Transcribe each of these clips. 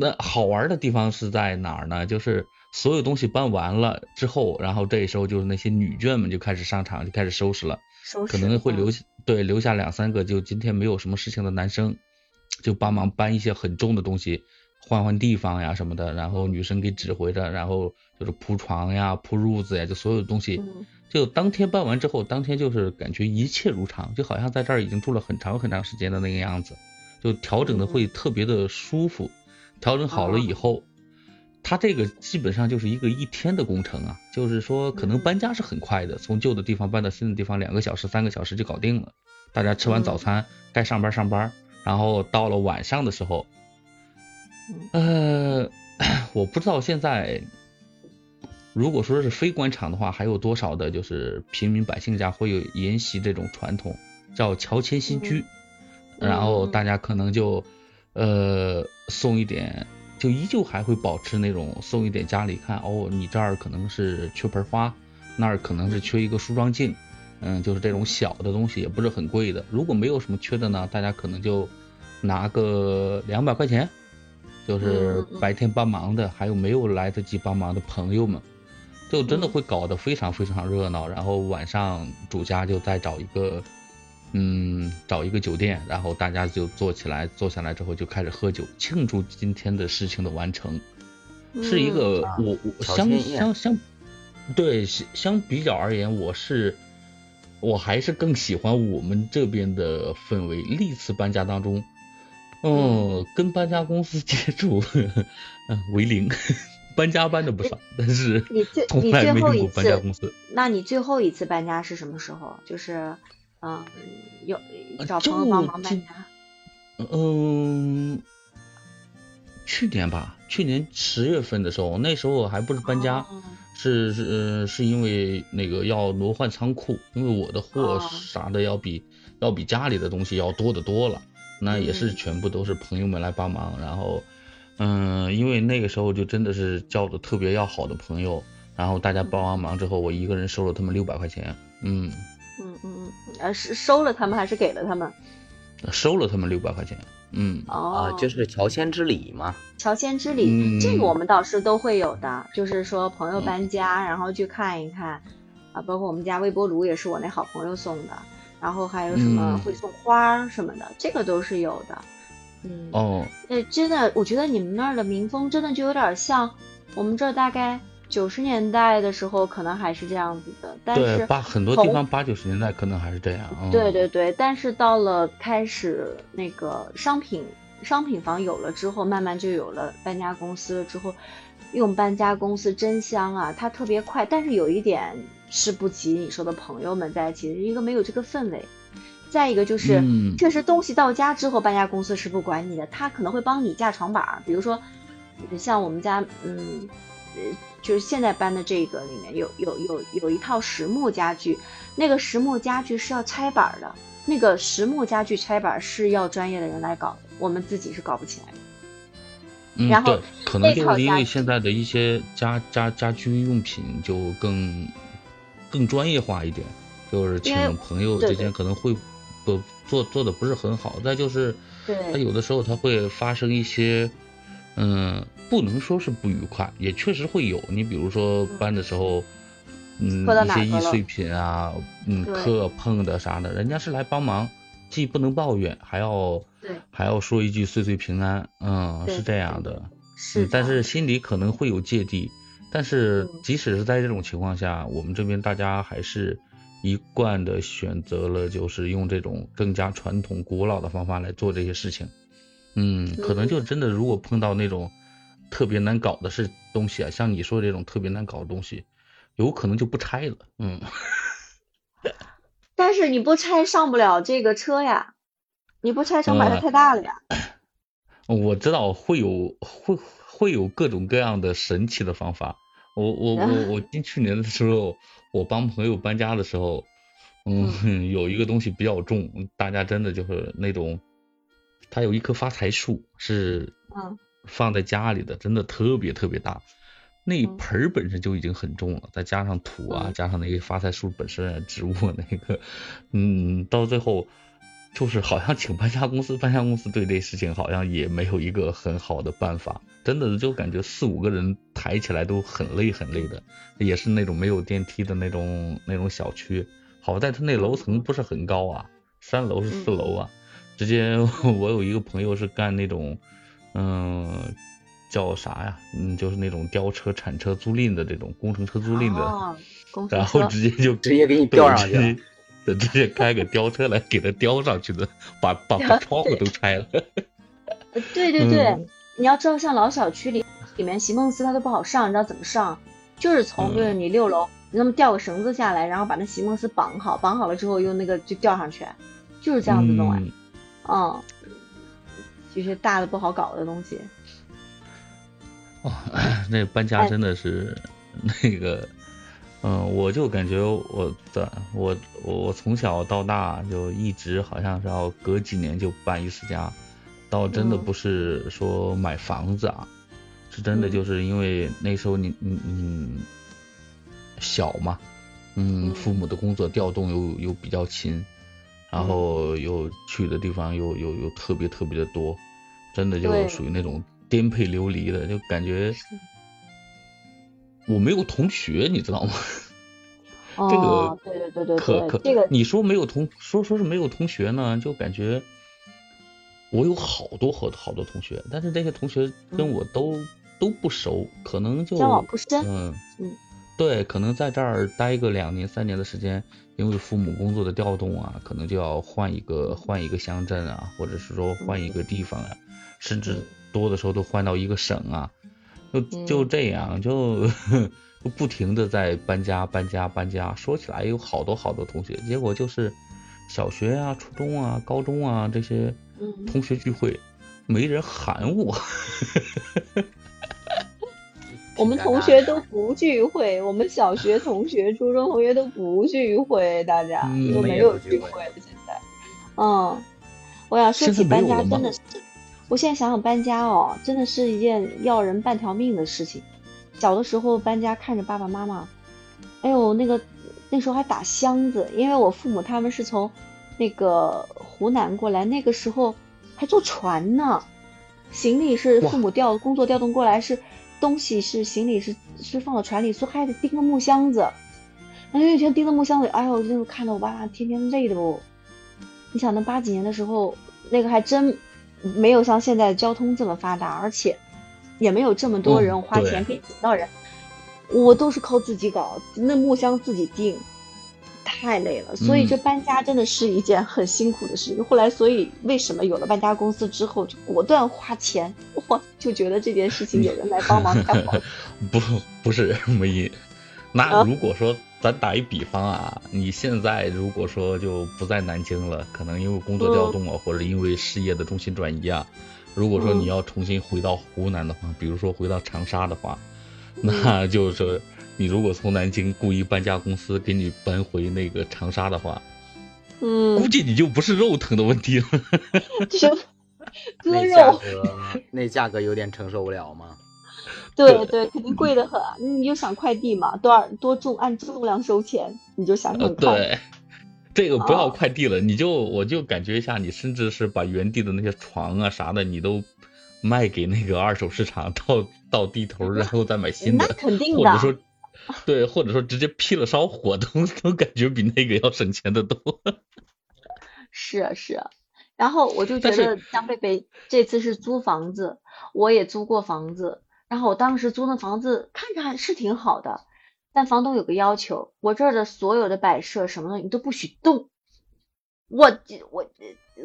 那好玩的地方是在哪儿呢？就是所有东西搬完了之后，然后这时候就是那些女眷们就开始上场，就开始收拾了。收拾可能会留下对留下两三个就今天没有什么事情的男生，就帮忙搬一些很重的东西，换换地方呀什么的。然后女生给指挥着，然后就是铺床呀、铺褥子呀，就所有东西。嗯就当天搬完之后，当天就是感觉一切如常，就好像在这儿已经住了很长很长时间的那个样子，就调整的会特别的舒服。调整好了以后，它这个基本上就是一个一天的工程啊，就是说可能搬家是很快的，从旧的地方搬到新的地方，两个小时、三个小时就搞定了。大家吃完早餐，该上班上班，然后到了晚上的时候，呃，我不知道现在。如果说是非官场的话，还有多少的就是平民百姓家会有沿袭这种传统，叫乔迁新居，然后大家可能就呃送一点，就依旧还会保持那种送一点家里看哦，你这儿可能是缺盆花，那儿可能是缺一个梳妆镜，嗯，就是这种小的东西也不是很贵的。如果没有什么缺的呢，大家可能就拿个两百块钱，就是白天帮忙的，还有没有来得及帮忙的朋友们。就真的会搞得非常非常热闹，然后晚上主家就再找一个，嗯，找一个酒店，然后大家就坐起来，坐下来之后就开始喝酒，庆祝今天的事情的完成，是一个我我相相相，对相相比较而言，我是我还是更喜欢我们这边的氛围。历次搬家当中，嗯，跟搬家公司接触，嗯，为零。搬家搬的不少，但是你最从来没用过搬家公司。那你最后一次搬家是什么时候？就是嗯，有找朋友帮忙搬家。嗯，去年吧，去年十月份的时候，那时候还不是搬家，是是是因为那个要挪换仓库，因为我的货啥的要比要比家里的东西要多得多了，那也是全部都是朋友们来帮忙，然后。嗯，因为那个时候就真的是交的特别要好的朋友，然后大家帮完忙之后，我一个人收了他们六百块钱。嗯嗯嗯嗯，呃是收了他们还是给了他们？收了他们六百块钱。嗯哦，就是乔迁之礼嘛。乔迁之礼，这个我们倒是都会有的，就是说朋友搬家，然后去看一看啊，包括我们家微波炉也是我那好朋友送的，然后还有什么会送花什么的，这个都是有的。嗯哦，呃，真的，我觉得你们那儿的民风真的就有点像我们这儿大概九十年代的时候，可能还是这样子的。但是八很多地方八九十年代可能还是这样。对对对，但是到了开始那个商品商品房有了之后，慢慢就有了搬家公司了之后，用搬家公司真香啊，它特别快，但是有一点是不及你说的朋友们在一起，一个没有这个氛围。再一个就是，确实东西到家之后，搬家公司是不管你的，他可能会帮你架床板。比如说，像我们家，嗯，呃，就是现在搬的这个里面有有有有一套实木家具，那个实木家具是要拆板的，那个实木家具拆板是要专业的人来搞的，我们自己是搞不起来的。嗯，然后可能就是因为现在的一些家家家居用品就更更专业化一点，就是请朋友之间可能会。不做做的不是很好，再就是他有的时候他会发生一些，嗯，不能说是不愉快，也确实会有。你比如说搬的时候，嗯，一些易碎品啊，嗯，磕碰的啥的，人家是来帮忙，既不能抱怨，还要还要说一句岁岁平安，嗯，是这样的。是，但是心里可能会有芥蒂。但是即使是在这种情况下，我们这边大家还是。一贯的选择了，就是用这种更加传统、古老的方法来做这些事情。嗯，可能就真的，如果碰到那种特别难搞的事东西啊，像你说这种特别难搞的东西，有可能就不拆了。嗯。但是你不拆上不了这个车呀，你不拆成本太大了呀。我知道会有会会有各种各样的神奇的方法。我我我我进去年的时候。我帮朋友搬家的时候，嗯，有一个东西比较重，大家真的就是那种，他有一棵发财树是，放在家里的，真的特别特别大，那盆儿本身就已经很重了，再加上土啊，加上那个发财树本身植物那个，嗯，到最后就是好像请搬家公司，搬家公司对这事情好像也没有一个很好的办法，真的就感觉四五个人抬起来都很累很累的，也是那种没有电梯的那种那种小区，好在它那楼层不是很高啊，三楼是四楼啊，直接 我有一个朋友是干那种，嗯，叫啥呀？嗯，就是那种吊车、铲车租赁的这种工程车租赁的，然后直接就直接给你吊上去。直接开个吊车来给他吊上去的，把把把窗户都拆了。对对对，你要知道，像老小区里里面席梦思它都不好上，你知道怎么上？就是从就是你六楼，你那么吊个绳子下来，然后把那席梦思绑好，绑好了之后用那个就吊上去，就是这样子弄啊。嗯，就是大的不好搞的东西。哦，那搬家真的是那个。嗯，我就感觉我的我我我从小到大就一直好像是要隔几年就搬一次家，倒真的不是说买房子啊，是真的就是因为那时候你你你小嘛，嗯，父母的工作调动又又比较勤，然后又去的地方又又又特别特别的多，真的就属于那种颠沛流离的，就感觉。我没有同学，你知道吗？这个对对对对，可可这个你说没有同说说是没有同学呢，就感觉我有好多好多好多同学，但是这些同学跟我都都不熟，可能就交往不深。嗯嗯，对，可能在这儿待个两年三年的时间，因为父母工作的调动啊，可能就要换一个换一个乡镇啊，或者是说换一个地方啊，甚至多的时候都换到一个省啊。就就这样，就 就不停的在搬家搬家搬家。说起来有好多好多同学，结果就是小学啊、初中啊、高中啊这些同学聚会，没人喊我。我们同学都不聚会，我们小学同学、初中同学都不聚会，大家都没有聚会了。现在，嗯，我想说起搬家，真的是。我现在想想搬家哦，真的是一件要人半条命的事情。小的时候搬家，看着爸爸妈妈，哎呦，那个那时候还打箱子，因为我父母他们是从那个湖南过来，那个时候还坐船呢。行李是父母调工作调动过来，是东西是行李是是放到船里，说还得钉个木箱子。那有一天钉个木箱子，哎呦，就看到我爸妈天天累的不？你想那八几年的时候，那个还真。没有像现在交通这么发达，而且也没有这么多人花钱可以请到人，我都是靠自己搞，那木箱自己钉，太累了。所以这搬家真的是一件很辛苦的事情。后来，所以为什么有了搬家公司之后就果断花钱，我就觉得这件事情有人来帮忙太好。不，不是梅姨，那如果说。咱打一比方啊，你现在如果说就不在南京了，可能因为工作调动啊，或者因为事业的重心转移啊，如果说你要重新回到湖南的话，比如说回到长沙的话，那就是你如果从南京故意搬家公司给你搬回那个长沙的话，嗯，估计你就不是肉疼的问题了，就 割肉，那价格有点承受不了吗？对对，肯定贵的很。你就想快递嘛，多少多重按重量收钱，你就想想看。对，这个不要快递了，你就我就感觉一下，你甚至是把原地的那些床啊啥的，你都卖给那个二手市场，到到地头，然后再买新的。那肯定的。或者说，对，或者说直接劈了烧火，都都感觉比那个要省钱的多。是啊是啊，然后我就觉得江贝贝这次是租房子，我也租过房子。然后我当时租的房子看着还是挺好的，但房东有个要求，我这儿的所有的摆设什么的你都不许动。我我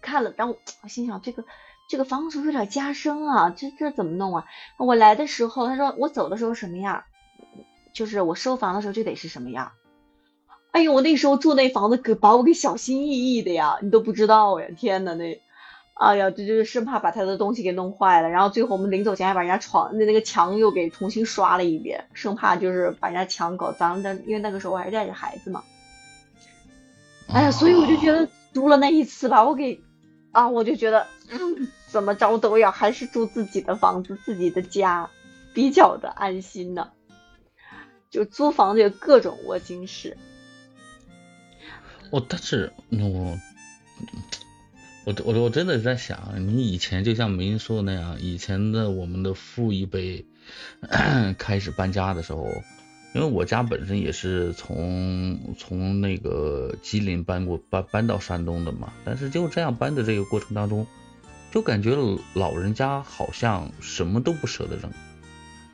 看了，然后我心想这个这个房子有点加深啊，这这怎么弄啊？我来的时候他说我走的时候什么样，就是我收房的时候就得是什么样。哎呦，我那时候住那房子可把我给小心翼翼的呀，你都不知道呀，天呐，那。哎呀，这就是生怕把他的东西给弄坏了，然后最后我们临走前还把人家床那那个墙又给重新刷了一遍，生怕就是把人家墙搞脏。但因为那个时候我还带着孩子嘛，哎呀，所以我就觉得租了那一次吧，我给啊，我就觉得嗯，怎么着都要还是住自己的房子、自己的家比较的安心呢。就租房子各种窝心事。哦，但是我。我我我真的在想，你以前就像梅说的那样，以前的我们的父一辈开始搬家的时候，因为我家本身也是从从那个吉林搬过搬搬到山东的嘛，但是就这样搬的这个过程当中，就感觉老人家好像什么都不舍得扔，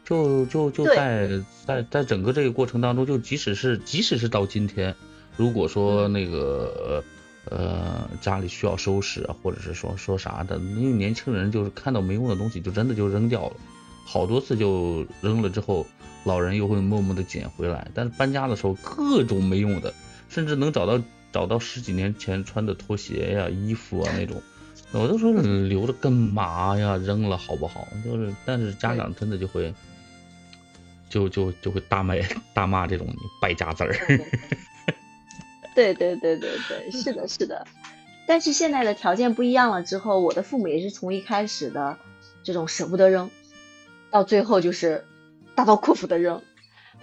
就就就在在在整个这个过程当中，就即使是即使是到今天，如果说那个。呃，家里需要收拾啊，或者是说说啥的，因为年轻人就是看到没用的东西，就真的就扔掉了，好多次就扔了之后，老人又会默默的捡回来。但是搬家的时候，各种没用的，甚至能找到找到十几年前穿的拖鞋呀、衣服啊那种，我都说留着干嘛呀？扔了好不好？就是，但是家长真的就会，就就就会大骂大骂这种败家子儿。对对对对对，是的，是的。但是现在的条件不一样了之后，我的父母也是从一开始的这种舍不得扔，到最后就是大刀阔斧的扔。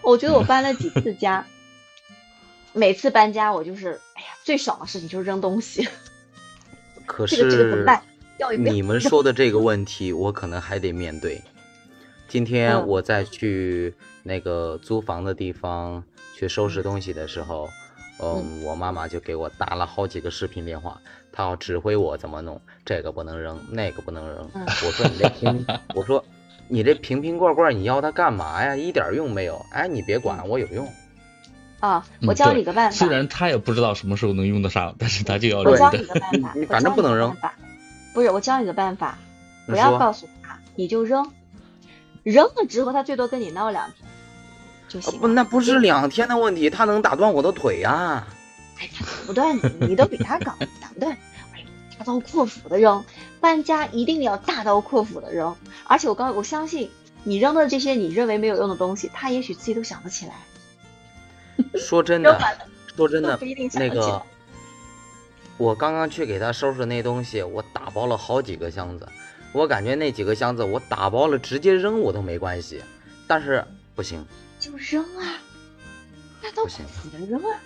我觉得我搬了几次家，每次搬家我就是，哎呀，最爽的事情就是扔东西。可是 这个这个怎么办？你们说的这个问题，我可能还得面对。今天我在去那个租房的地方去收拾东西的时候。嗯，我妈妈就给我打了好几个视频电话，她要指挥我怎么弄，这个不能扔，那个不能扔。我说你这瓶，我说你这瓶瓶罐罐你要它干嘛呀？一点用没有。哎，你别管，我有用。啊，我教你个办法。虽然他也不知道什么时候能用得上，但是他就要扔。我教你个办法，你反正不能扔。不是，我教你个办法，不要告诉他，你就扔，扔了之后他最多跟你闹两天。就行不，那不是两天的问题，他能打断我的腿呀！哎，他打不断你，你都比他高，打不断。哎，大刀阔斧的扔，搬家一定要大刀阔斧的扔。而且我刚，我相信你扔的这些你认为没有用的东西，他也许自己都想不起来。说真的，说真的，那个，我刚刚去给他收拾那东西，我打包了好几个箱子，我感觉那几个箱子我打包了直接扔我都没关系，但是不行。就扔啊，那都不能扔啊。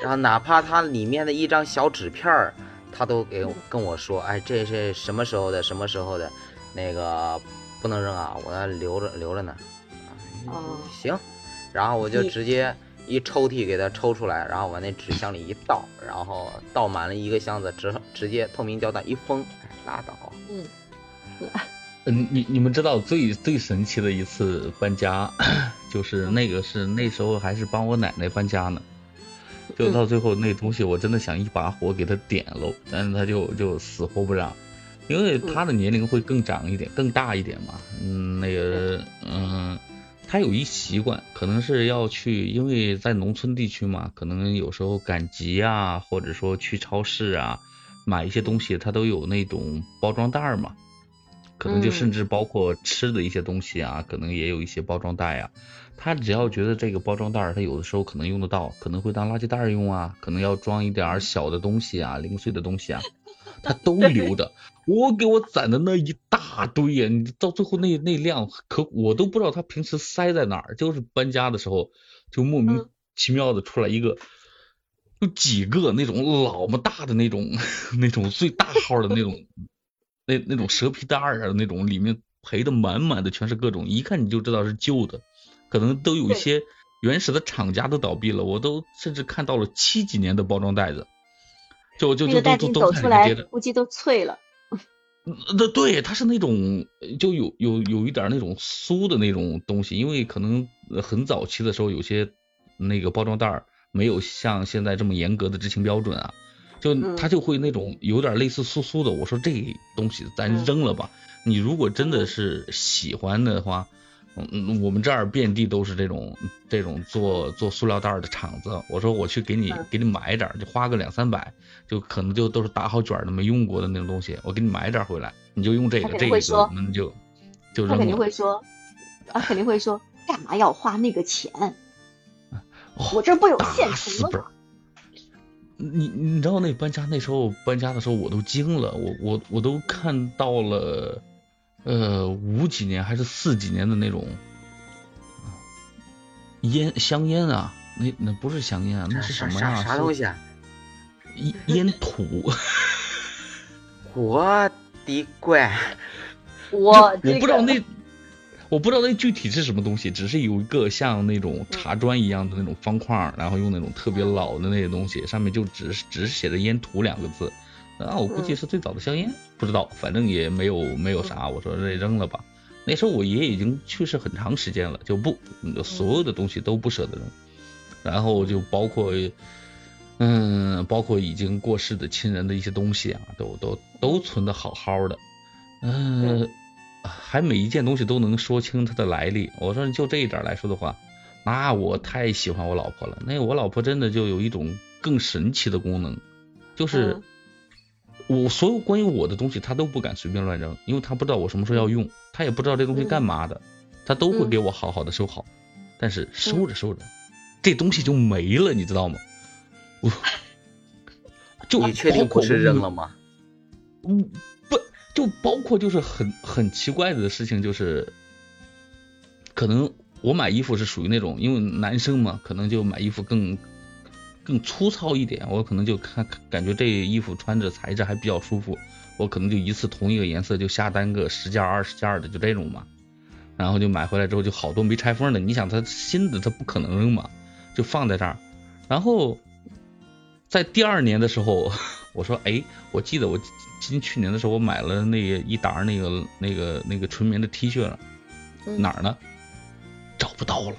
然后哪怕它里面的一张小纸片儿，他都给跟我说：“哎，这是什么时候的？什么时候的？那个不能扔啊，我要留着留着呢。”哦，行。然后我就直接一抽屉给它抽出来，然后往那纸箱里一倒，然后倒满了一个箱子，直直接透明胶带一封，拉倒。嗯。嗯，你你们知道最最神奇的一次搬家，就是那个是那时候还是帮我奶奶搬家呢，就到最后那东西我真的想一把火给他点喽，但是他就就死活不让，因为他的年龄会更长一点，更大一点嘛，嗯，那个嗯，他有一习惯，可能是要去，因为在农村地区嘛，可能有时候赶集啊，或者说去超市啊买一些东西，他都有那种包装袋嘛。可能就甚至包括吃的一些东西啊，可能也有一些包装袋啊。他只要觉得这个包装袋他有的时候可能用得到，可能会当垃圾袋用啊，可能要装一点小的东西啊，零碎的东西啊，他都 留着。我给我攒的那一大堆呀，你到最后那那量可我都不知道他平时塞在哪儿，就是搬家的时候就莫名其妙的出来一个，有几个那种老么大的那种那种最大号的那种。那那种蛇皮袋啊，那种里面赔的满满的，全是各种，一看你就知道是旧的，可能都有一些原始的厂家都倒闭了，我都甚至看到了七几年的包装袋子，就就就都都都出来，估计都脆了。那对，它是那种就有有有一点那种酥的那种东西，因为可能很早期的时候有些那个包装袋没有像现在这么严格的执行标准啊。就他就会那种有点类似苏苏的，我说这东西咱扔了吧。你如果真的是喜欢的话，嗯，我们这儿遍地都是这种这种做做塑料袋的厂子。我说我去给你给你买点，就花个两三百，就可能就都是打好卷的没用过的那种东西，我给你买点回来，你就用这个这个，我们就就扔他肯定会说，他肯定会说，干嘛要花那个钱？我这不有现成的吗？你你知道那搬家那时候搬家的时候我都惊了，我我我都看到了，呃五几年还是四几年的那种烟香烟啊，那那不是香烟啊，那是什么呀？啥东西啊？烟烟土。我的乖，我我这个不知道那，我不知道那具体是什么东西，只是有一个像那种茶砖一样的那种方框，然后用那种特别老的那些东西，上面就只是只是写着烟土两个字，啊，我估计嗯。是最早的香烟，不知道，反正也没有没有啥，我说这扔了吧。那时候我爷爷已经去世很长时间了，就不所有的东西都不舍得扔，然后就包括。嗯，包括已经过世的亲人的一些东西啊，都都都存的好好的。嗯，还每一件东西都能说清它的来历。我说就这一点来说的话，那我太喜欢我老婆了。那我老婆真的就有一种更神奇的功能，就是我所有关于我的东西，她都不敢随便乱扔，因为她不知道我什么时候要用，她也不知道这东西干嘛的，她都会给我好好的收好。但是收着收着，这东西就没了，你知道吗？我 就你确定不是扔了吗？嗯，不，就包括就是很很奇怪的事情，就是可能我买衣服是属于那种，因为男生嘛，可能就买衣服更更粗糙一点，我可能就看感觉这衣服穿着材质还比较舒服，我可能就一次同一个颜色就下单个十件二十件的，就这种嘛。然后就买回来之后就好多没拆封的，你想它新的它不可能扔嘛，就放在这儿，然后。在第二年的时候，我说，哎，我记得我今去年的时候，我买了那个一沓那个那个那个纯棉的 T 恤了，嗯哪儿呢？找不到了，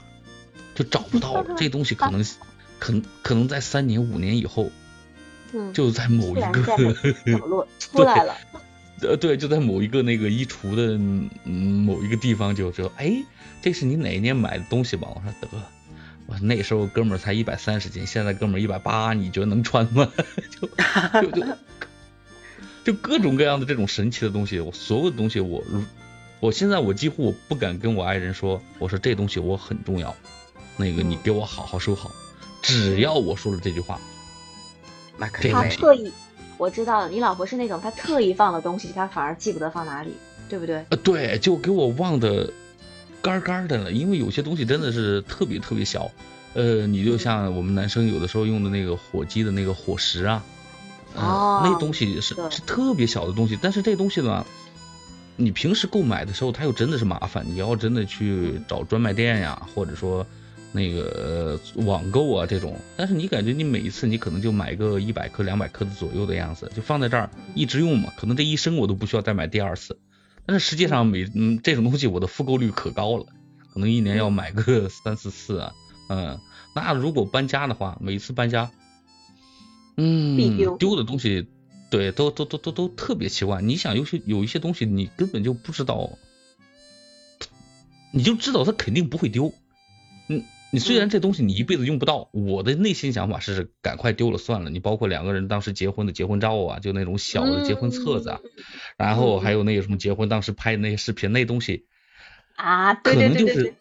就找不到了。这东西可能 可能可能在三年五年以后，嗯，就在某一个角落 出来了。呃，对，就在某一个那个衣橱的嗯某一个地方就就，哎，这是你哪一年买的东西吧？我说得。我那时候哥们儿才一百三十斤，现在哥们儿一百八，你觉得能穿吗？就就就就各种各样的这种神奇的东西，我所有的东西我，我现在我几乎我不敢跟我爱人说，我说这东西我很重要，那个你给我好好收好，只要我说了这句话，那肯定他特意，我知道了，你老婆是那种她特意放的东西，她反而记不得放哪里，对不对？呃，对，就给我忘的。干干的了，因为有些东西真的是特别特别小，呃，你就像我们男生有的时候用的那个火机的那个火石啊，哦、呃，那东西是是特别小的东西，但是这东西呢，你平时购买的时候它又真的是麻烦，你要真的去找专卖店呀，或者说那个、呃、网购啊这种，但是你感觉你每一次你可能就买个一百克两百克的左右的样子，就放在这儿一直用嘛，可能这一生我都不需要再买第二次。但是实际上每嗯这种东西我的复购率可高了，可能一年要买个三四次啊，嗯，那如果搬家的话，每次搬家，嗯，丢丢的东西，对，都都都都都特别奇怪。你想有些有一些东西你根本就不知道，你就知道它肯定不会丢，嗯，你虽然这东西你一辈子用不到，我的内心想法是赶快丢了算了。你包括两个人当时结婚的结婚照啊，就那种小的结婚册子啊。嗯然后还有那个什么结婚当时拍的那些视频，那东西啊，对对对对，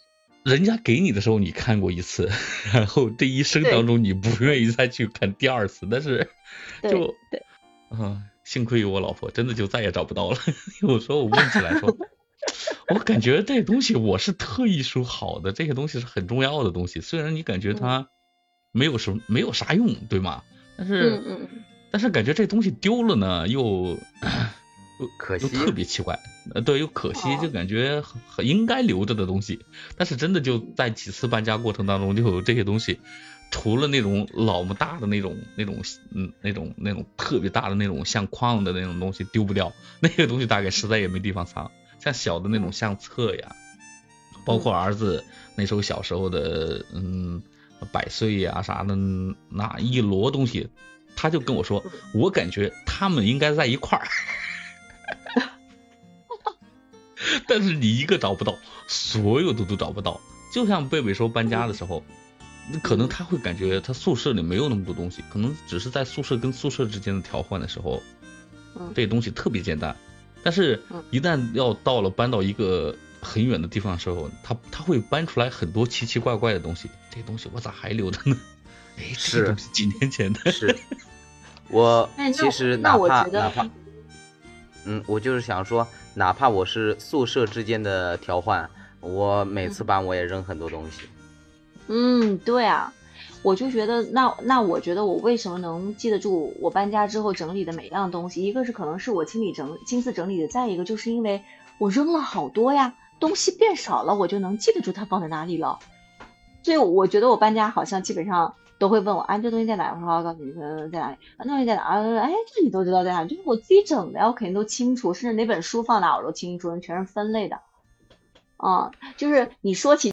人家给你的时候你看过一次，然后这一生当中你不愿意再去看第二次，但是就对，嗯，幸亏有我老婆，真的就再也找不到了。有时候我问起来说，我感觉这东西我是特意收好的，这些东西是很重要的东西，虽然你感觉它没有什么没有啥用，对吗？但是但是感觉这东西丢了呢，又。可惜，又特别奇怪，呃，对，又可惜，就感觉很很应该留着的东西，但是真的就在几次搬家过程当中，就有这些东西，除了那种老么大的那种那种嗯那种那种特别大的那种相框的那种东西丢不掉，那个东西大概实在也没地方藏，像小的那种相册呀，包括儿子那时候小时候的嗯百岁呀啥的那一摞东西，他就跟我说，我感觉他们应该在一块儿。但是你一个找不到，所有的都找不到。就像贝贝说搬家的时候，可能他会感觉他宿舍里没有那么多东西，可能只是在宿舍跟宿舍之间的调换的时候，这东西特别简单。但是，一旦要到了搬到一个很远的地方的时候，他他会搬出来很多奇奇怪怪的东西。这东西我咋还留着呢？哎，这东西几年前的。是。我其实哪怕哪怕。嗯，我就是想说，哪怕我是宿舍之间的调换，我每次搬我也扔很多东西。嗯，对啊，我就觉得，那那我觉得我为什么能记得住我搬家之后整理的每样东西？一个是可能是我清理整亲自整理的，再一个就是因为我扔了好多呀，东西变少了，我就能记得住它放在哪里了。所以我觉得我搬家好像基本上都会问我，哎，这东西在哪？我说我告诉你，在哪里？啊那东西在哪？哎，这你都知道在哪？就是我自己整的呀，我肯定都清楚，甚至哪本书放哪我都清楚，全是分类的。啊，就是你说起。